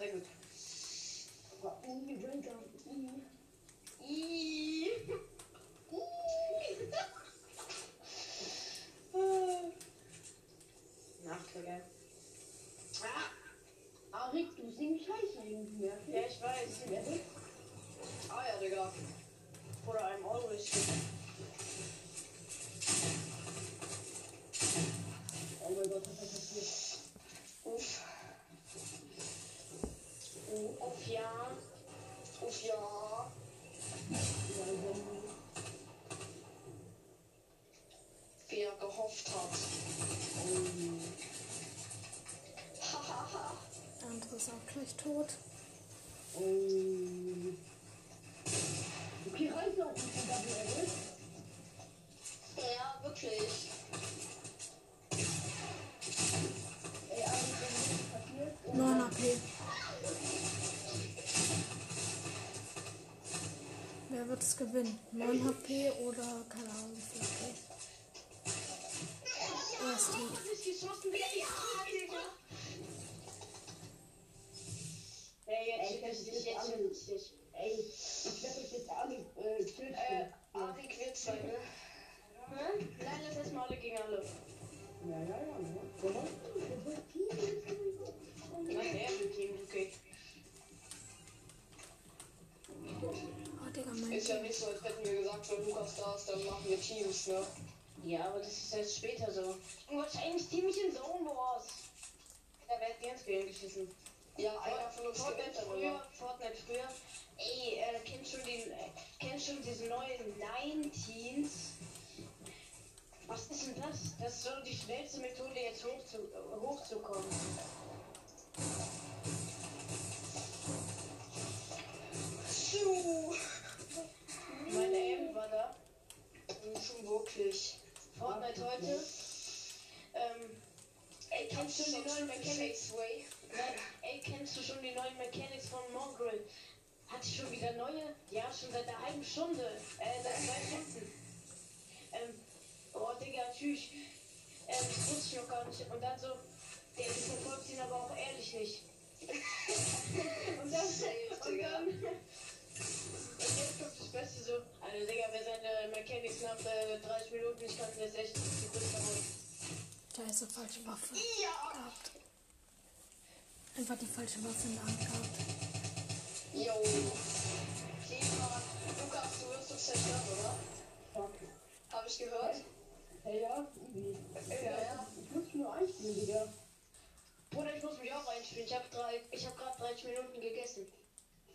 sehr gut. Aber ungewöhnlich auf I. I. I. Ach, Digga. Ah. Rick, du singst scheiße irgendwie. Ja, ich weiß. verkauft hat. Oh. Ähm. Hahaha. Der andere ist auch gleich tot. Oh. Okay, reicht noch ein bisschen Gabriel. Ja, wirklich. Neun AP. Wer wird es gewinnen? 9 HP oder keine Ahnung wie viel HP? Er ist tot. Ey, jetzt ich jetzt alle. Ey, ich werde euch jetzt alle äh, töten. Äh, Ari quetscht ne? Nein, lass erstmal alle gegen alle. Ja, ja, ja. Nein, er will Team, okay. Oh, Digga, mein Ist ja nicht so, als hätten wir gesagt, wenn Lukas da ist, dann machen wir Teams, ne? Ja, aber das ist erst später so. Und wahrscheinlich team ich in Zone Wars. Da werden die ins Spiel geschissen. Ja, einer von uns Fortnite früher, Fortnite früher. Ey, äh, kennst du den, äh, kennst du diese neuen Nine Teens? Was ist denn das? Das ist so die schnellste Methode, jetzt hoch zu, äh, hochzukommen. Schuh. Mein Aim war da. Schon wirklich. Fortnite heute. Ähm, ey, kennst du die neuen Mechanics? Nein, ey, kennst du schon die neuen Mechanics von Mongrel? Hat sie schon wieder neue? Ja, schon seit einer halben Stunde. Äh, seit zwei Stunden. Ähm, oh, Digga, tschüss. Ähm, das wusste ich noch gar nicht. Und dann so, der du verfolgst ihn aber auch ehrlich nicht. und dann, und dann, jetzt kommt das Beste so, also Digga, wer seine Mechanics nach äh, 30 Minuten nicht kann, ist echt die größte Hund. Scheiße, falsche Waffe. Gehabt. Einfach die falsche Waffe in der Hand gehabt. Jo. Lukas, du wirst uns zerstört, oder? Fuck. Hab ich gehört? Hey, ja. Ja, ja. Ich muss nur einspielen, Digga. Bruder, ich muss mich auch einspielen. Ich drei, ich habe gerade 30 Minuten gegessen.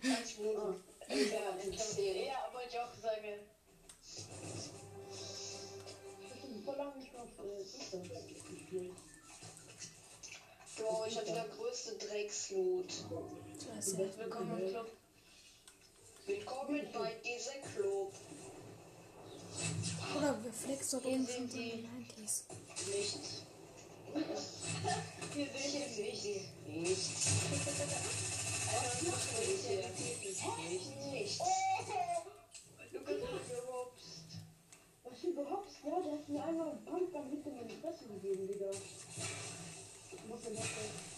20 Minuten. Ja, ich hab nicht wieder größte Drecksloot. Scheiße. Willkommen im Club. Willkommen bei dieser Club. Oder wir flex doch Hier oben sind die- den 90s. Nichts. Hier sehe ich jetzt nichts. Was. Was überhaupt? Ja, der hat mir einmal einen Pumpgun mit in die Fresse gegeben, Digga. Was denn das? denn?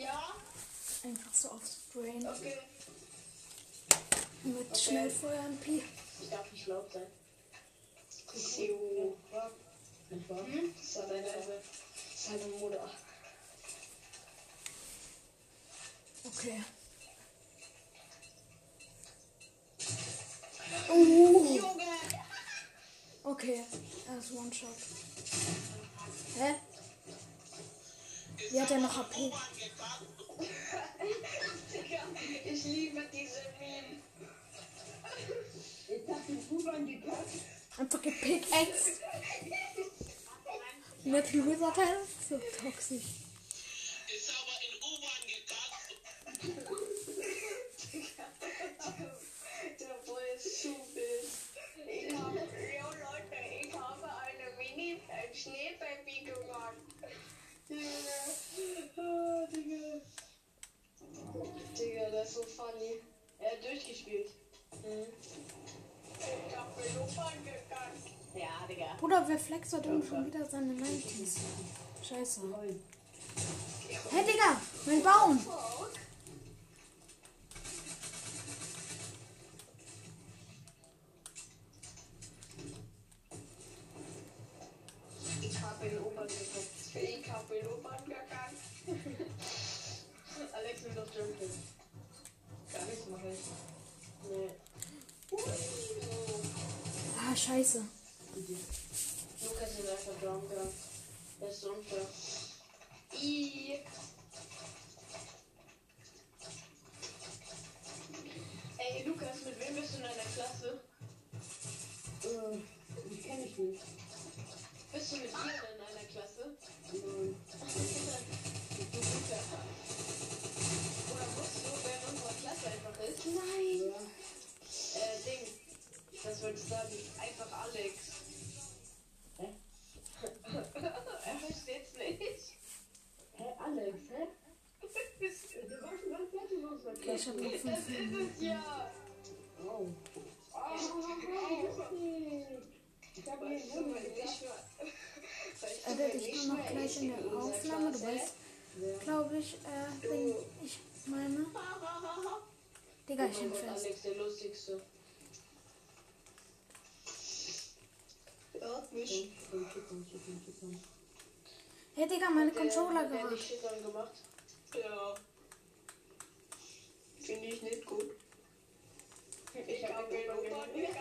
Ja? Einfach so aufs Brain. Okay. Mit Schnellfeuer und Pi. Ich darf nicht laut sein. So. Nicht wahr? Das war deine, seine Mutter. Okay. Uh. Okay, er ist One-Shot. Hä? Wie hat er noch HP? Digga, ich liebe diese Meme. Ich hab den U-Bahn gekackt. Einfach gepickaxed. Metal Wizard Teil? So toxisch. Ist aber in U-Bahn gekackt. Der Boy ist zu. Ich habe, yo Leute, ich habe eine Mini Schneebaby gemacht. Ah, Digga. Digga, das ist so funny. Er hat durchgespielt. Ich habe mir U-Bahn gegangen. Ja, Digga. Bruder, wer flext heute oben schon wieder seine 90s? Scheiße. Hey Digga, mein Baum! Ich habe in U-Bahn geguckt. Ich habe in U-Bahn gegangen. Alex will doch jumpen. Gar nichts mache ich. Nee. Ah, scheiße. Jumper. Das ist unfair. I. Ey, Lukas, mit wem bist du in einer Klasse? Äh, die kenn ich nicht. Bist du mit dir in einer Klasse? Nein. Du guter. Oder wusstest du, wer in unserer Klasse einfach ist? Nein. Ja. Äh, Ding. Was wollte ich sagen? Einfach Alex. Versteht's nicht. Hä, Alex, hä? Du warst schon ganz fertig ich hab noch Das 5 ist es ja. Oh. Lustig. Ich hab Weißt du, wenn einen ich wenn nur noch gleich in der Aufnahme, du weißt, glaube ich, äh, wen ich meine. Digga, ich Oh bin fest. Alex, der lustigste. Hört mich. Komm, komm, komm, komm, komm. Hey Digga, meine Der- Controller der dann gemacht. Ja. Finde ich nicht gut. Ich hab habe den Opa nicht.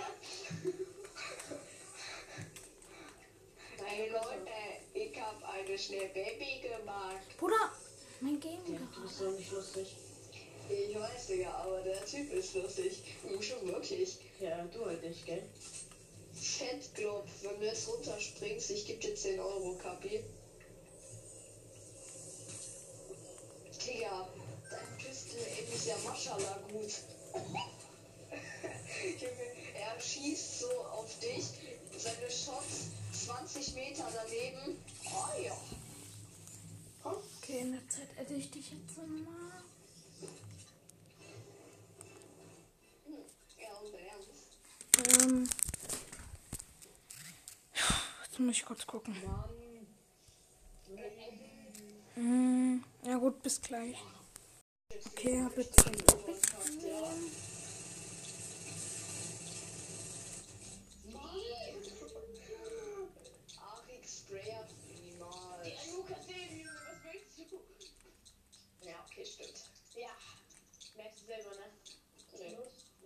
Hey Leute, ich habe eine Schneebaby gemacht. Bruder, mein Game Ja, du bist doch nicht lustig. Ich weiß, Digga, aber der Typ ist lustig. Uh, schon wirklich. Ja, du halt nicht, gell? Fettglob, wenn du jetzt runterspringst, ich gebe dir 10 Euro, Kapi. Digga, dein Pistol ist ja Maschallah gut. Er schießt so auf dich, seine Shots 20 Meter daneben. Oh ja. Okay, in der Zeit hätte ich dich jetzt mal. Ja, und ernst. Ähm. Jetzt muss ich kurz gucken. Hm, ja gut, bis gleich. Okay, hab jetzt du? Ja, okay, stimmt. Ja, merkst du selber, ne? Nee.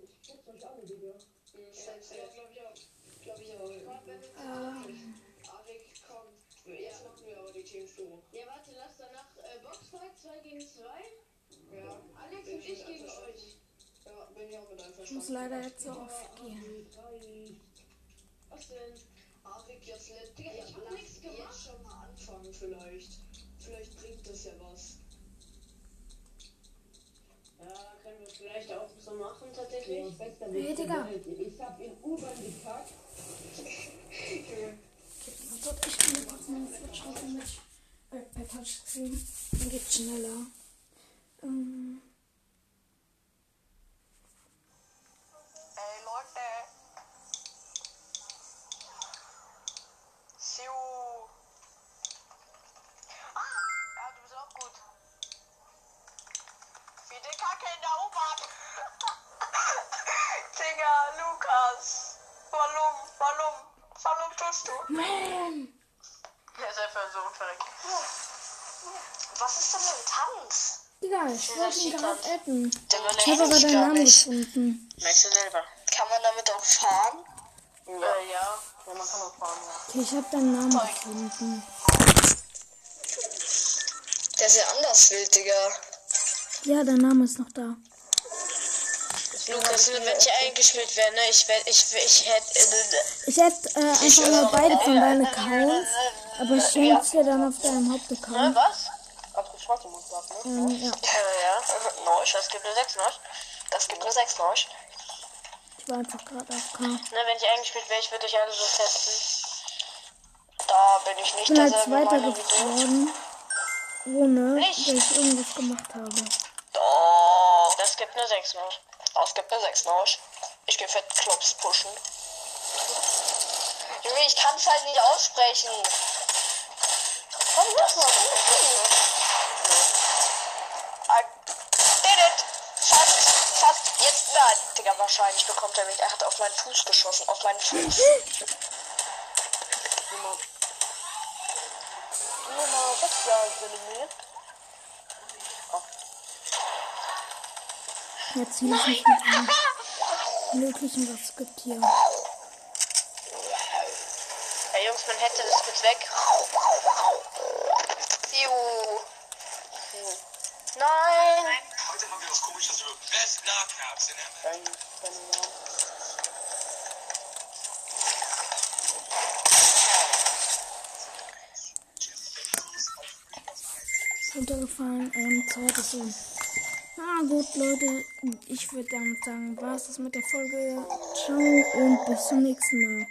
Ich guck's euch an, Digga. Mhm, safe, safe. glaube ich auch. Glaube ich auch. Ähm, Arik, komm. Jetzt machen wir aber die Teams so. Ja, warte, lass danach Boxfight 2 gegen 2. Ja. Alex Bin und ich gegen euch. Ja, bin ich auch mit ich muss leider jetzt so oft gehen. Was denn? Arik, jetzt let Digga, ich hab nichts gemacht. Jetzt schon mal anfangen vielleicht. Vielleicht bringt das ja was. Ja, können wir vielleicht auch so machen, Ja, tatsächlich. der Digga. Ich hab in U-Bahn gekackt. Warte, ich kann mir kurz meine Switch raus per Touchscreen. Geht's schneller. Ich wollte ihn gerade adden. Ich habe aber deinen Namen gefunden. Merkst du selber. Kann man damit auch fahren? Ja, ja. Ja, man kann auch fahren, ja. Okay, ich habe deinen Namen gefunden. Der ist ja anders wild, Digga. Ja, dein Name ist noch da. Lukas, wenn ich eingeschmiert wäre, ne, ich wär, ich, ich hätte, Ich hätte äh, einfach mal beide von deinen Accounts, aber ich nutze dir dann auf deinem Hauptaccount. was? Abgeschlossen muss das, ne? Ähm, ja, Äh, ja, Neusch, das gibt eine 6 Neusch. Das gibt eine 6 Neusch. ich war einfach gerade auf K. Ne, wenn ich eingespielt wäre, ich würde euch alle so fetzen. Da bin ich nicht Ich bin halt Zweiter Meinung wie du. geworden, ohne Echt? dass ich irgendwas gemacht habe. Doch, das gibt eine 6 Neusch. Das gibt eine 6 Neusch. Ich geh fett Klops pushen. Junge, ich kann's halt nicht aussprechen. Komm, das mal. I nein. Digga, wahrscheinlich bekommt er mich. Er hat auf meinen Fuß geschossen. Auf meinen Fuß. Nummer, was da drin? Jetzt will ich mit allem Möglichen, was es gibt hier. Ja, Jungs, man hätte das kurz weg. Juhu. Nein. Heute haben wir was Best Nahcaps in ML. runtergefallen. Ähm, zweites so. Na gut, Leute, ich würde damit sagen, war es das mit der Folge. Ciao und bis zum nächsten Mal.